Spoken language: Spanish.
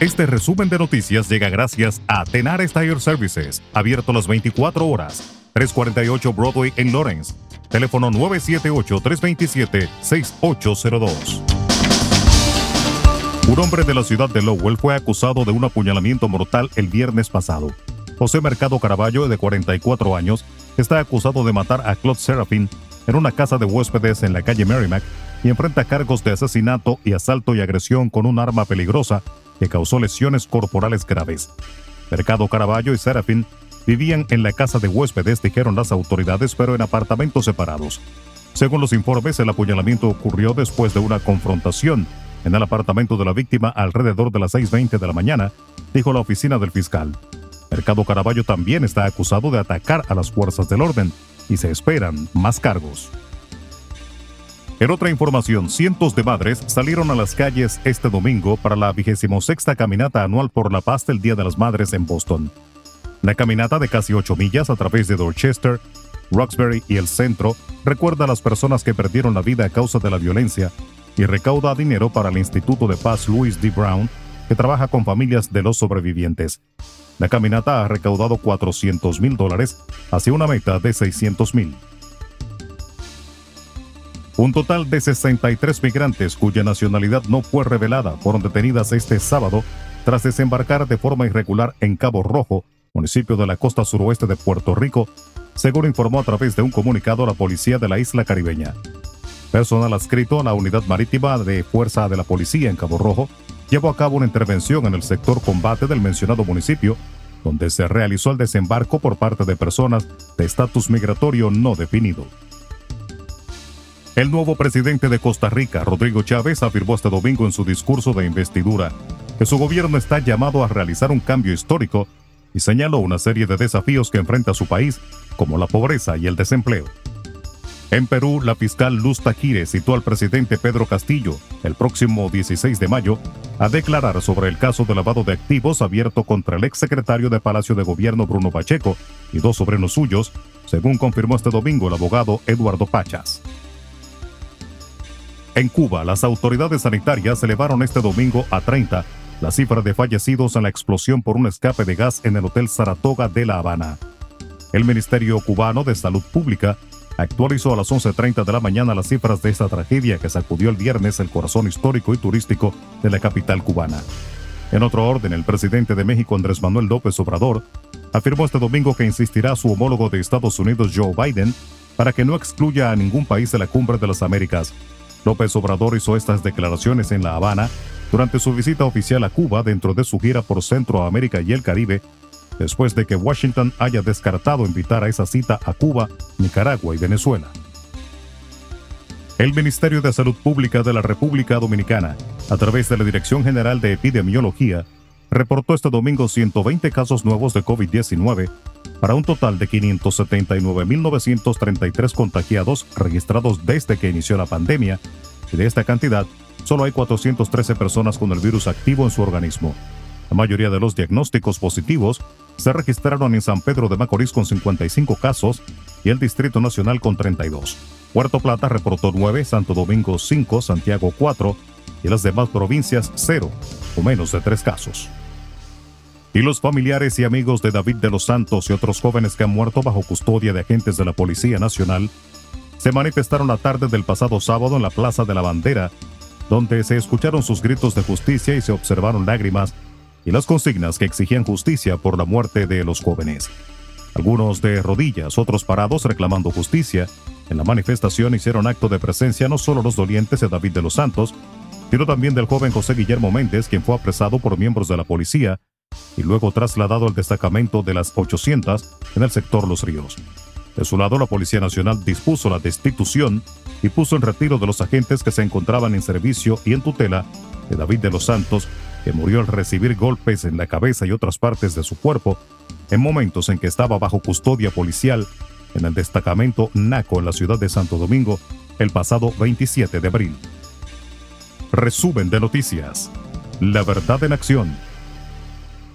Este resumen de noticias llega gracias a Tenar Tire Services, abierto las 24 horas, 348 Broadway en Lawrence. Teléfono 978-327-6802. Un hombre de la ciudad de Lowell fue acusado de un apuñalamiento mortal el viernes pasado. José Mercado Caraballo, de 44 años, está acusado de matar a Claude Serafin en una casa de huéspedes en la calle Merrimack y enfrenta cargos de asesinato y asalto y agresión con un arma peligrosa que causó lesiones corporales graves. Mercado Caraballo y Serafín vivían en la casa de huéspedes, dijeron las autoridades, pero en apartamentos separados. Según los informes, el apuñalamiento ocurrió después de una confrontación en el apartamento de la víctima alrededor de las 6.20 de la mañana, dijo la oficina del fiscal. Mercado Caraballo también está acusado de atacar a las fuerzas del orden y se esperan más cargos. En otra información, cientos de madres salieron a las calles este domingo para la 26 caminata anual por la paz del Día de las Madres en Boston. La caminata de casi 8 millas a través de Dorchester, Roxbury y el centro recuerda a las personas que perdieron la vida a causa de la violencia y recauda dinero para el Instituto de Paz Louis D. Brown, que trabaja con familias de los sobrevivientes. La caminata ha recaudado 400 mil dólares hacia una meta de 600 mil. Un total de 63 migrantes cuya nacionalidad no fue revelada fueron detenidas este sábado tras desembarcar de forma irregular en Cabo Rojo, municipio de la costa suroeste de Puerto Rico, según informó a través de un comunicado la policía de la isla caribeña. Personal adscrito a la unidad marítima de Fuerza de la Policía en Cabo Rojo llevó a cabo una intervención en el sector combate del mencionado municipio, donde se realizó el desembarco por parte de personas de estatus migratorio no definido. El nuevo presidente de Costa Rica, Rodrigo Chávez, afirmó este domingo en su discurso de investidura que su gobierno está llamado a realizar un cambio histórico y señaló una serie de desafíos que enfrenta su país, como la pobreza y el desempleo. En Perú, la fiscal Luz Taquire citó al presidente Pedro Castillo el próximo 16 de mayo a declarar sobre el caso de lavado de activos abierto contra el exsecretario de Palacio de Gobierno Bruno Pacheco y dos sobrinos suyos, según confirmó este domingo el abogado Eduardo Pachas. En Cuba, las autoridades sanitarias elevaron este domingo a 30 la cifra de fallecidos en la explosión por un escape de gas en el Hotel Saratoga de La Habana. El Ministerio Cubano de Salud Pública actualizó a las 11.30 de la mañana las cifras de esta tragedia que sacudió el viernes el corazón histórico y turístico de la capital cubana. En otro orden, el presidente de México, Andrés Manuel López Obrador, afirmó este domingo que insistirá a su homólogo de Estados Unidos, Joe Biden, para que no excluya a ningún país de la Cumbre de las Américas López Obrador hizo estas declaraciones en La Habana durante su visita oficial a Cuba dentro de su gira por Centroamérica y el Caribe, después de que Washington haya descartado invitar a esa cita a Cuba, Nicaragua y Venezuela. El Ministerio de Salud Pública de la República Dominicana, a través de la Dirección General de Epidemiología, reportó este domingo 120 casos nuevos de COVID-19 para un total de 579.933 contagiados registrados desde que inició la pandemia, y de esta cantidad, solo hay 413 personas con el virus activo en su organismo. La mayoría de los diagnósticos positivos se registraron en San Pedro de Macorís con 55 casos y el Distrito Nacional con 32. Puerto Plata reportó 9, Santo Domingo 5, Santiago 4 y las demás provincias 0 o menos de 3 casos y los familiares y amigos de David de los Santos y otros jóvenes que han muerto bajo custodia de agentes de la Policía Nacional se manifestaron la tarde del pasado sábado en la Plaza de la Bandera, donde se escucharon sus gritos de justicia y se observaron lágrimas y las consignas que exigían justicia por la muerte de los jóvenes. Algunos de rodillas, otros parados reclamando justicia. En la manifestación hicieron acto de presencia no solo los dolientes de David de los Santos, sino también del joven José Guillermo Méndez, quien fue apresado por miembros de la policía y luego trasladado al destacamento de las 800 en el sector Los Ríos. De su lado, la Policía Nacional dispuso la destitución y puso en retiro de los agentes que se encontraban en servicio y en tutela de David de los Santos, que murió al recibir golpes en la cabeza y otras partes de su cuerpo en momentos en que estaba bajo custodia policial en el destacamento NACO en la ciudad de Santo Domingo el pasado 27 de abril. Resumen de noticias. La verdad en acción